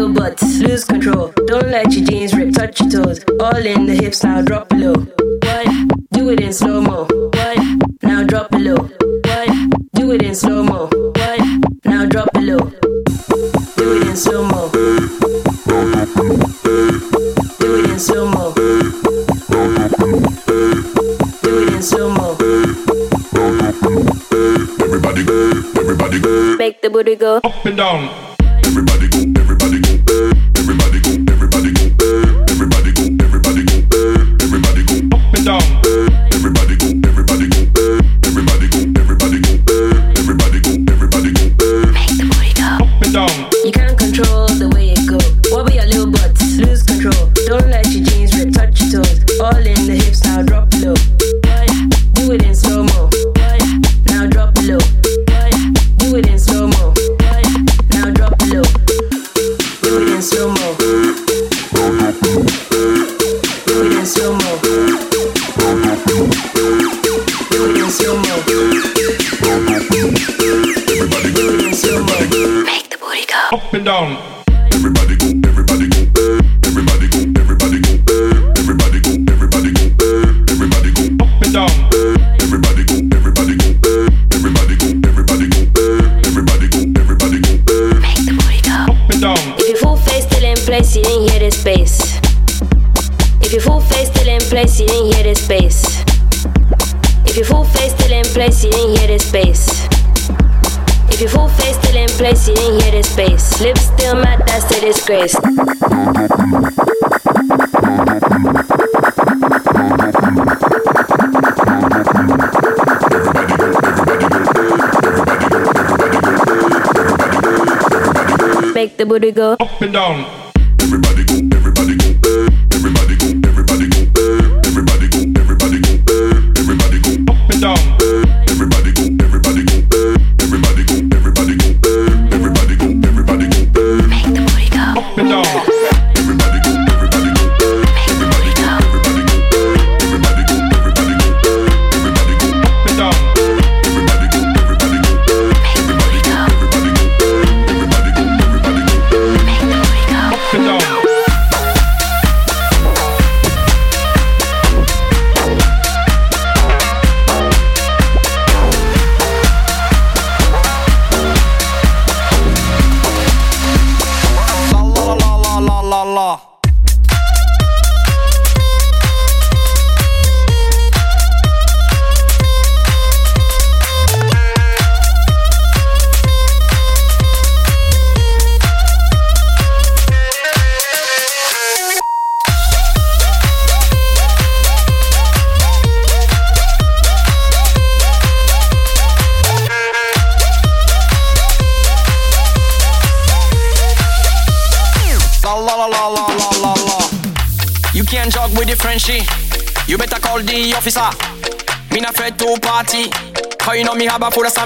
feel but lose control. Don't let your jeans rip, touch your toes. All in the hips now, drop below. What? Do it in slow mo. What? Now drop below. What? Do it in slow mo. What? Now drop below. Do it in slow mo. Do it in slow mo. Do it in slow mo. Everybody, everybody, make the booty go up and down. Make the booty go up and down.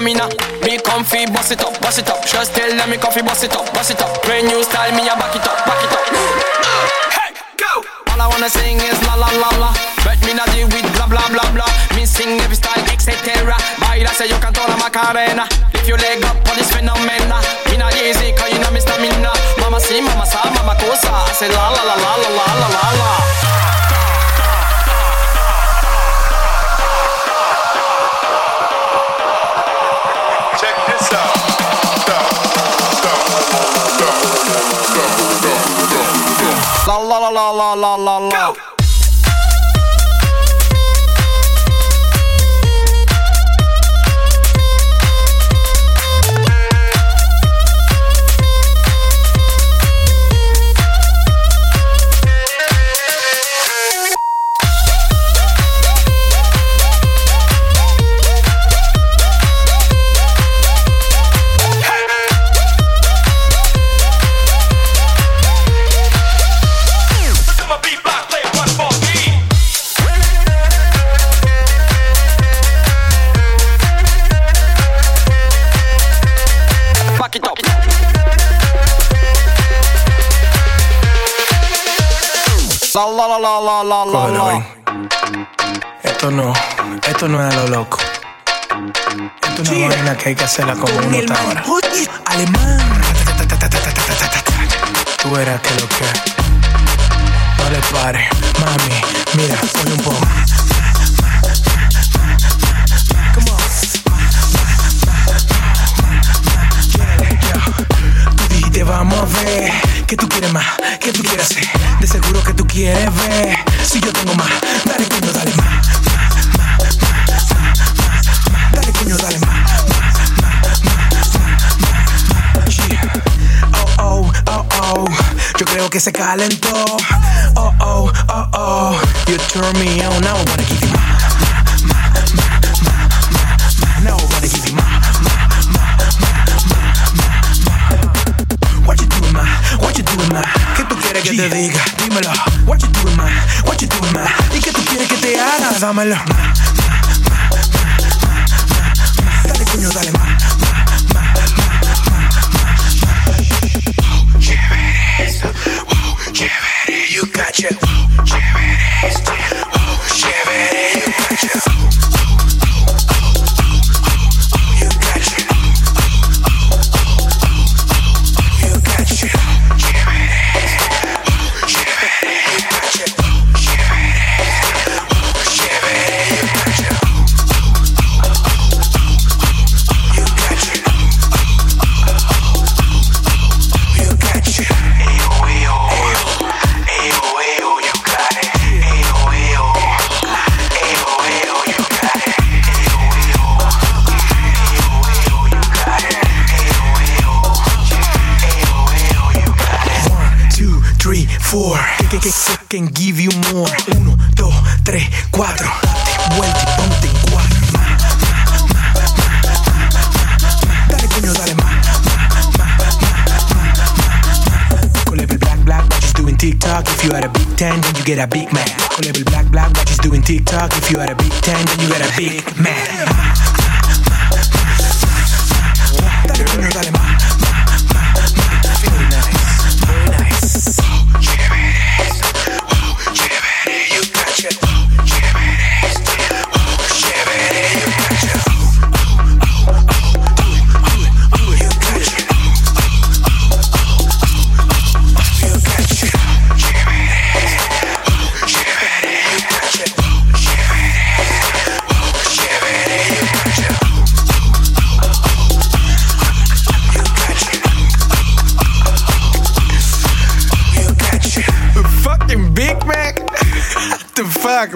stamina. Me comfy, boss it up, boss it up. Just tell them me comfy, boss it up, boss it up. Brand new style, me a back it up, back it up. All I wanna sing is la la la la. But me not deal with blah blah blah blah. Me sing every style, etc. By that, say you can throw la macarena. If you leg up on this phenomena. Me not easy, cause you know me stamina. Mama see, mama saw, mama cosa. I say la la la la la. la la la la. Go! Esto no, esto no es lo loco. Esto es una vaina que hay que hacerla como uno está ahora. Alemán. Tú eras que lo que. No le pare, mami. Mira, soy un poco. Te vamos a ver que tú quieres más que tú quieras, De seguro que tú quieres ver. Si yo tengo más, dale coño, dale más. Dale coño, dale más. Oh, oh, oh, yo creo que se calentó. Oh, oh, oh, oh, you turn me on, I wanna keep you te dímelo. What you doing, ma? What you doing, ma? ¿Y qué tú quieres que te haga? Dámelo, ma, ma, ma, ma, ma, ma. Dale, coño, dale, ma. 10, then you get a Big Mac. Level black, black, but she's doing TikTok. If you are a Big 10, then you get a Big man.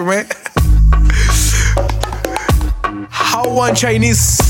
How one Chinese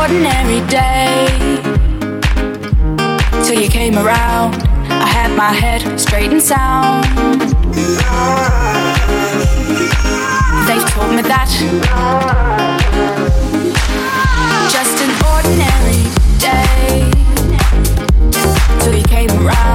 ordinary day. Till you came around, I had my head straight and sound. They've taught me that. Just an ordinary day. Till you came around.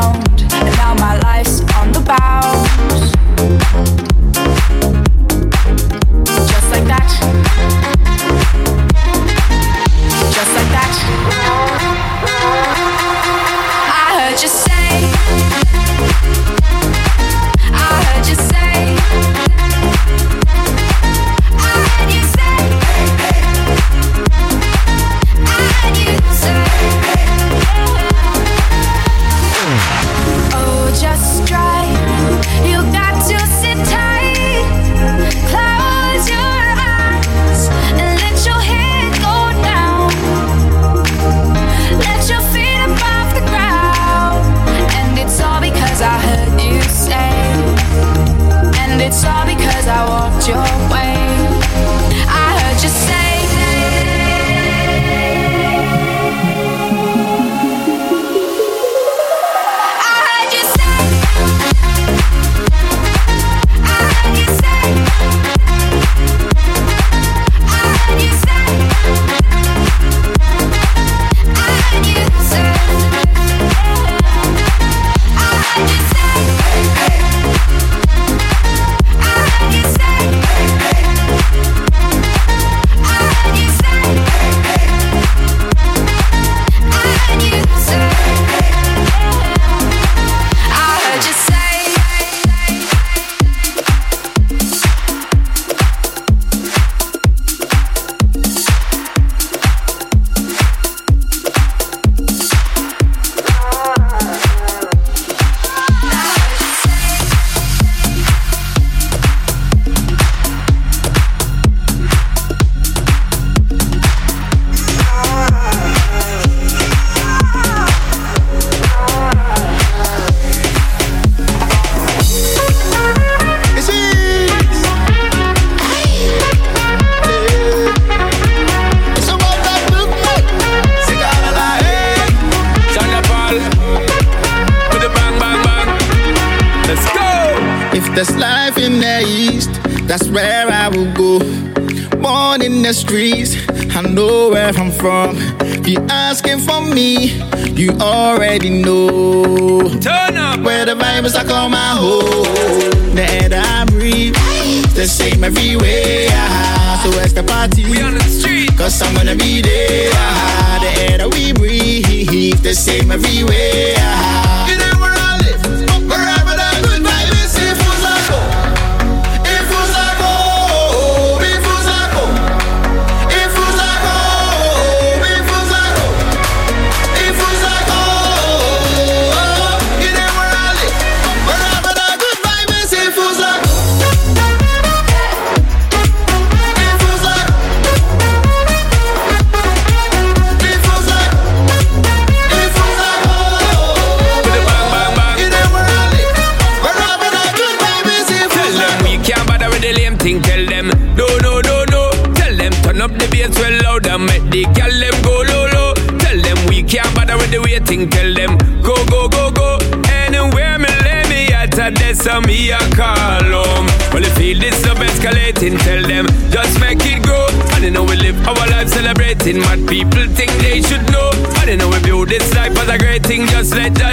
waiting. Tell them, just make it grow. don't know we live our life celebrating. Mad people think they should know. I don't know we build this life as a great thing. Just let them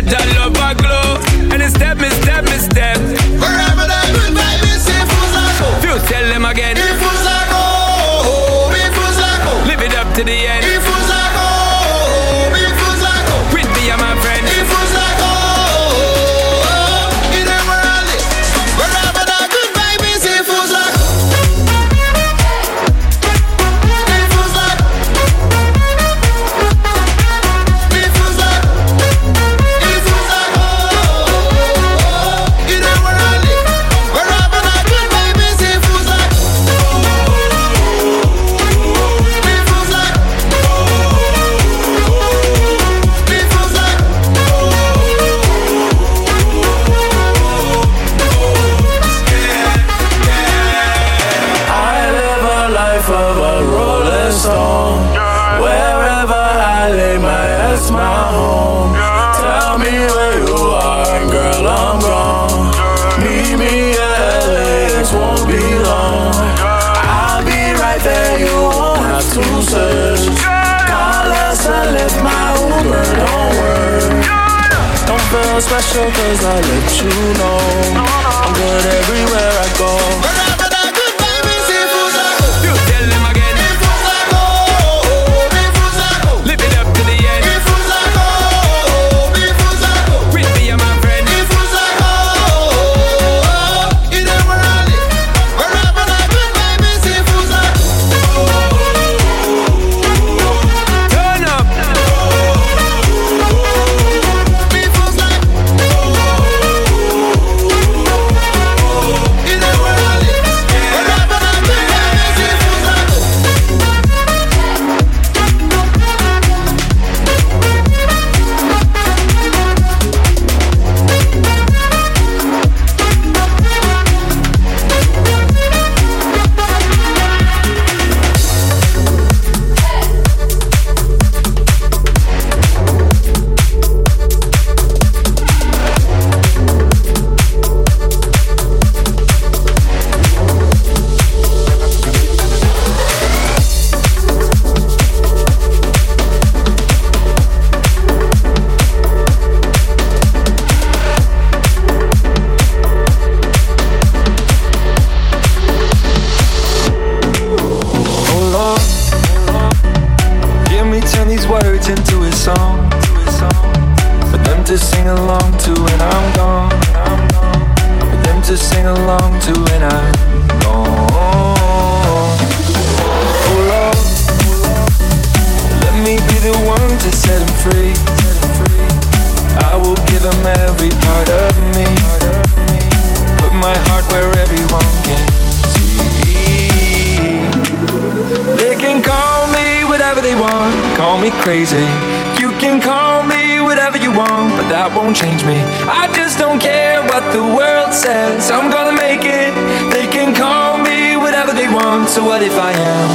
I just don't care what the world says. I'm gonna make it. They can call me whatever they want. So what if I am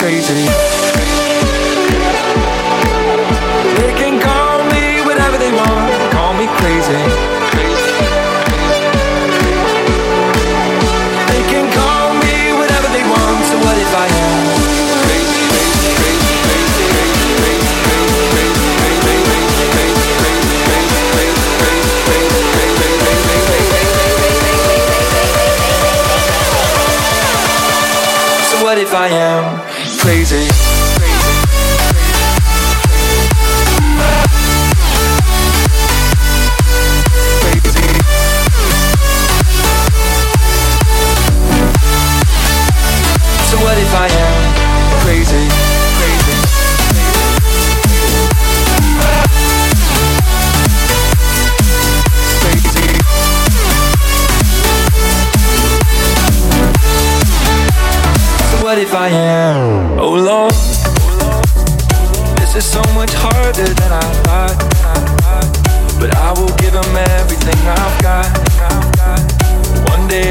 crazy? They can call me whatever they want. Call me crazy. I am crazy I am. Oh Lord, this is so much harder than I thought. But I will give them everything I've got. One day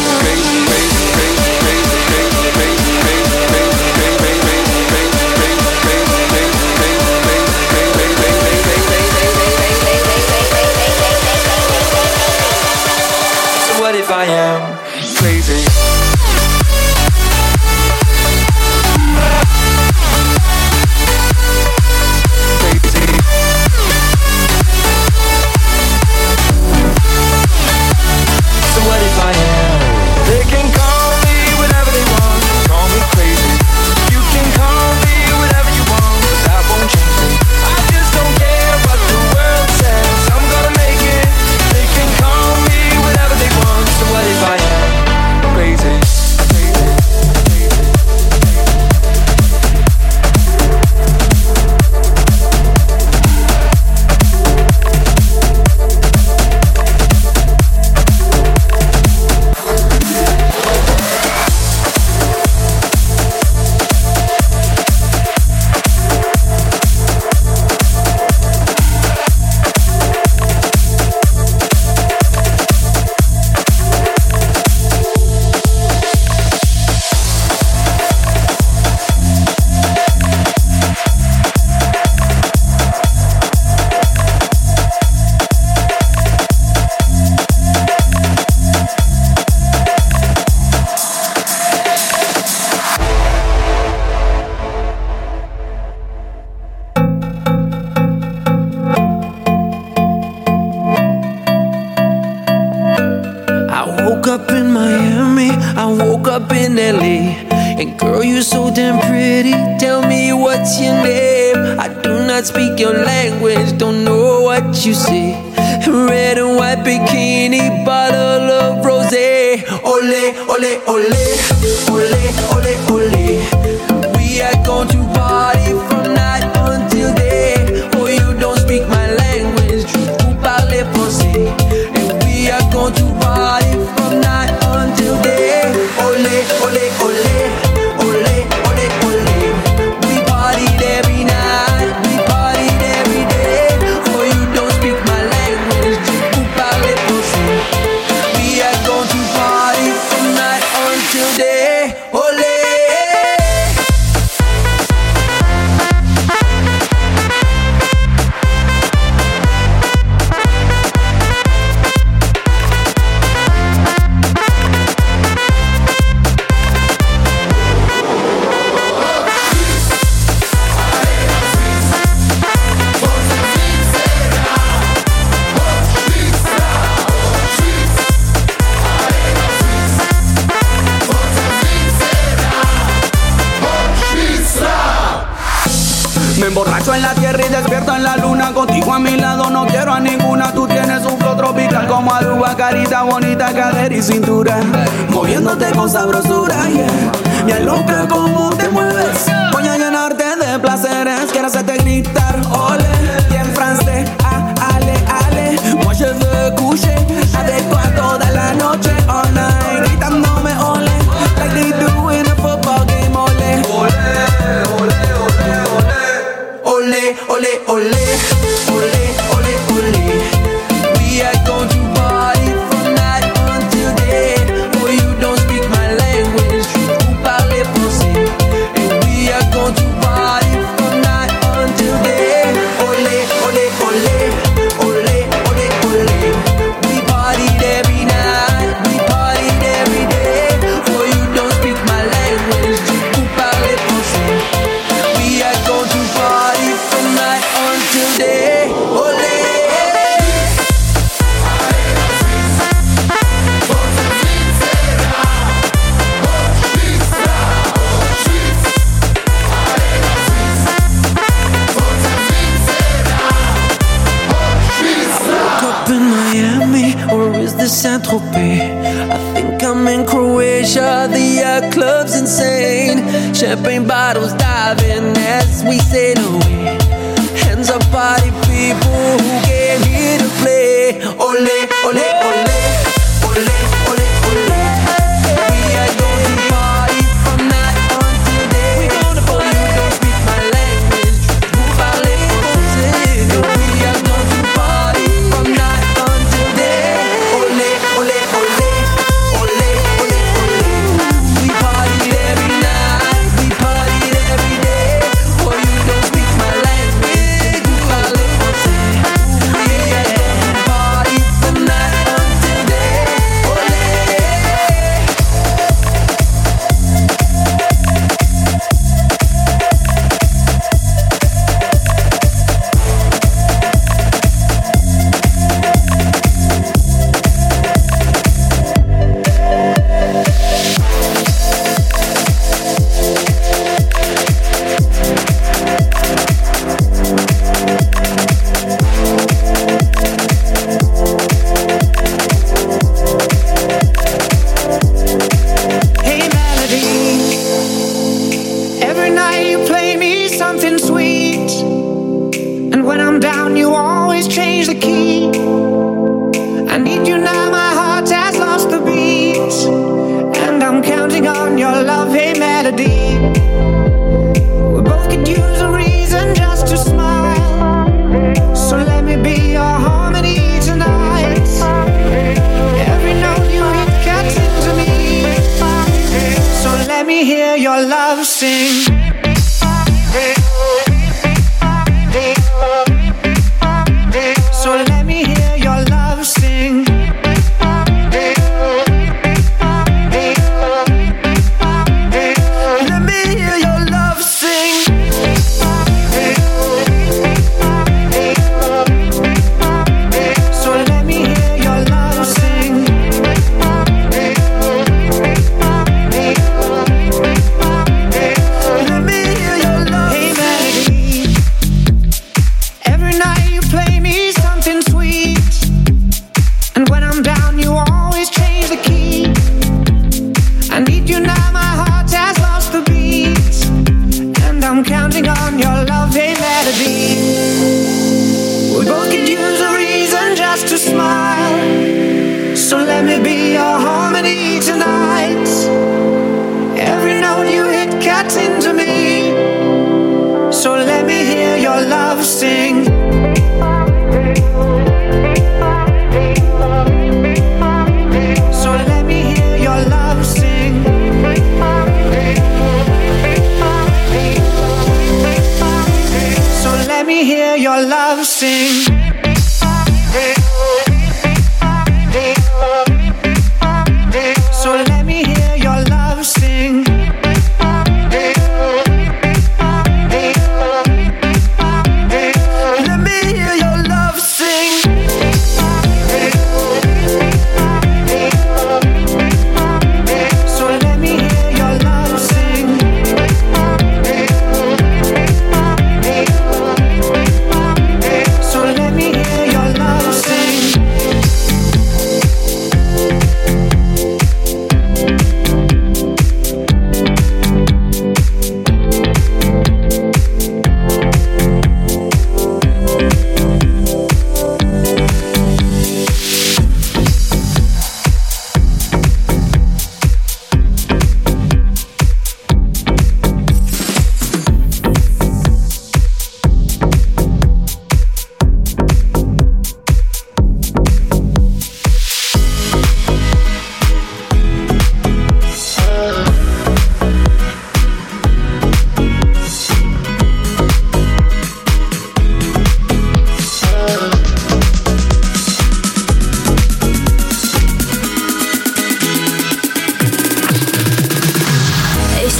Girl, you're so damn pretty. Tell me what's your name. I do not speak your language, don't know what you say. Red and white bikini, bottle of rose. Ole, ole, ole. We both could use a reason just to smile. So let me be your harmony tonight. Every note you hit cuts into me. So let me hear your love sing. So let me hear your love sing. hear your love sing.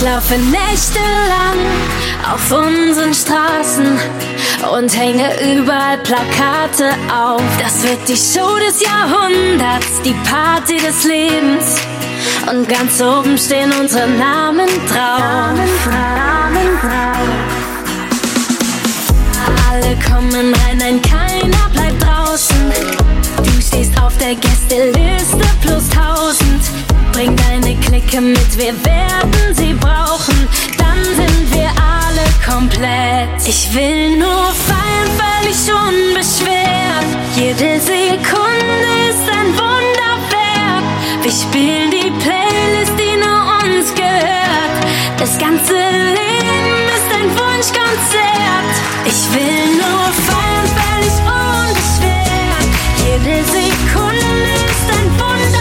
Ich laufe nächtelang auf unseren Straßen und hänge überall Plakate auf. Das wird die Show des Jahrhunderts, die Party des Lebens. Und ganz oben stehen unsere Namen drauf. Namen, Namen drauf. Alle kommen rein, nein, keiner bleibt draußen. Du stehst auf der Gästeliste plus tausend. Bring deine Clique mit, wir werden sie brauchen. Dann sind wir alle komplett. Ich will nur fallen, ich unbeschwert. Jede Sekunde ist ein Wunderwerk. Wir spielen die Playlist, die nur uns gehört. Das ganze Leben ist ein Wunschkonzert. Ich will nur fallen, ich unbeschwert. Jede Sekunde ist ein Wunderwerk.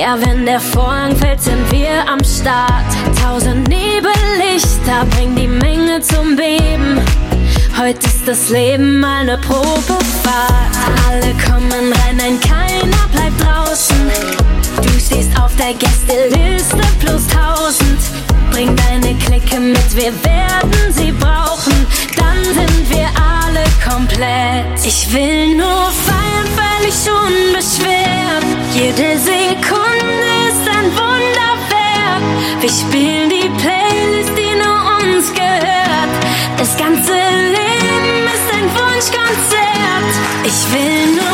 Ja, wenn der Vorhang fällt, sind wir am Start. Tausend Nebellichter bringen die Menge zum Beben. Heute ist das Leben mal eine Probefahrt. Alle kommen rein, nein, keiner bleibt draußen. Du stehst auf der Gästeliste plus tausend. Bring deine Clique mit, wir werden sie brauchen. Dann sind wir alle komplett. Ich will nur feiern, weil ich unbeschwert. Jede Sekunde. Wir spielen die Playlist, die nur uns gehört. Das ganze Leben ist ein Wunschkonzert. Ich will nur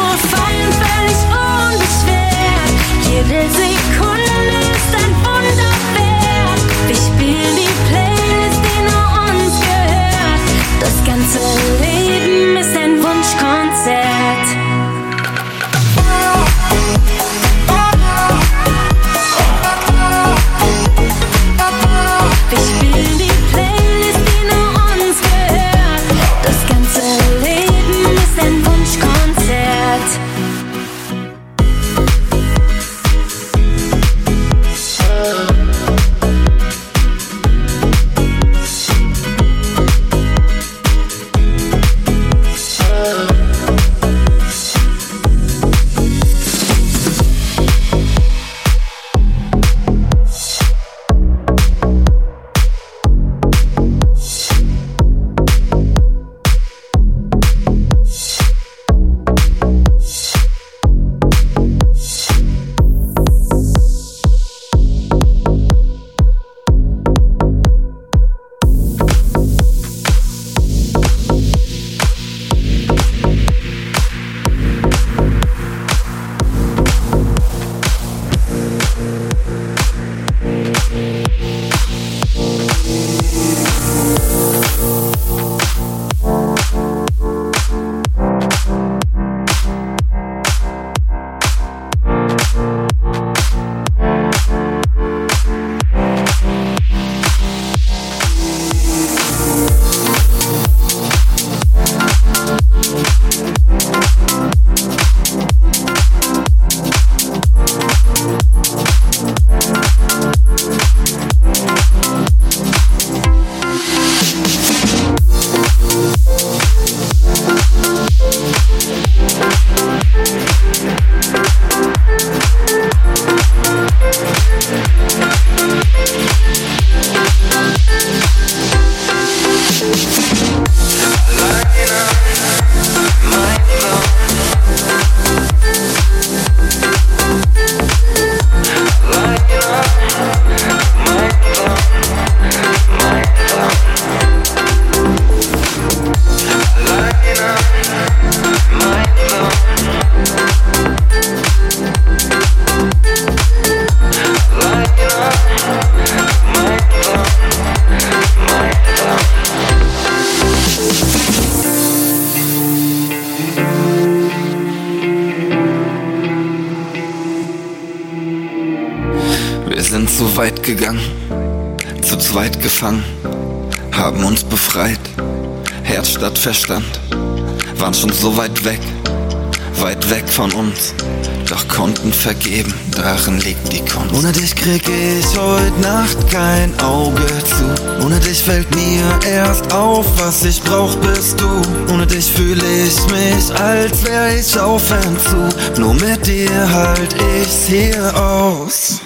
vergeben, Drachen liegt die Kunst. Ohne dich krieg ich heute Nacht kein Auge zu. Ohne dich fällt mir erst auf, was ich brauch, bist du. Ohne dich fühle ich mich, als wär ich auf zu. Nur mit dir halt ich's hier aus.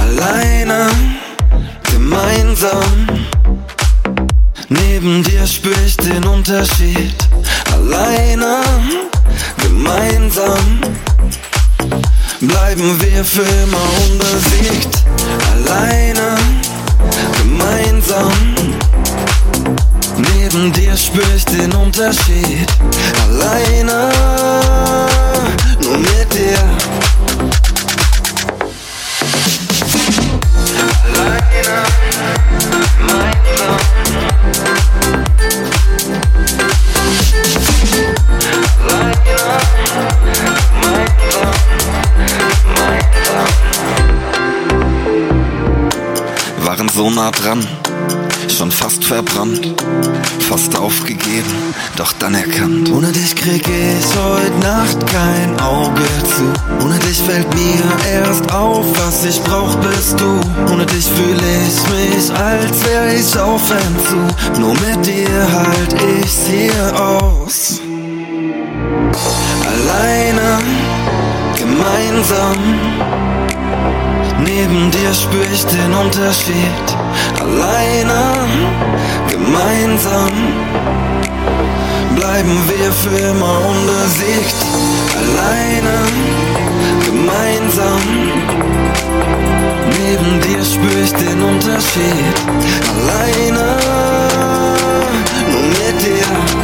Alleine, gemeinsam. Neben dir spür ich den Unterschied. Alleine gemeinsam. Gemeinsam bleiben wir für immer unbesiegt. Alleine, gemeinsam. Neben dir spür ich den Unterschied. Alleine, nur mit dir. so nah dran, schon fast verbrannt, fast aufgegeben, doch dann erkannt. Ohne dich krieg ich heute Nacht kein Auge zu. Ohne dich fällt mir erst auf, was ich brauch bist du. Ohne dich fühl ich mich, als wär ich auf zu. Nur mit dir halt ich's hier aus. Alleine, gemeinsam Neben dir spür ich den Unterschied. Alleine, gemeinsam, bleiben wir für immer unbesiegt. Alleine, gemeinsam. Neben dir spür ich den Unterschied. Alleine, nur mit dir.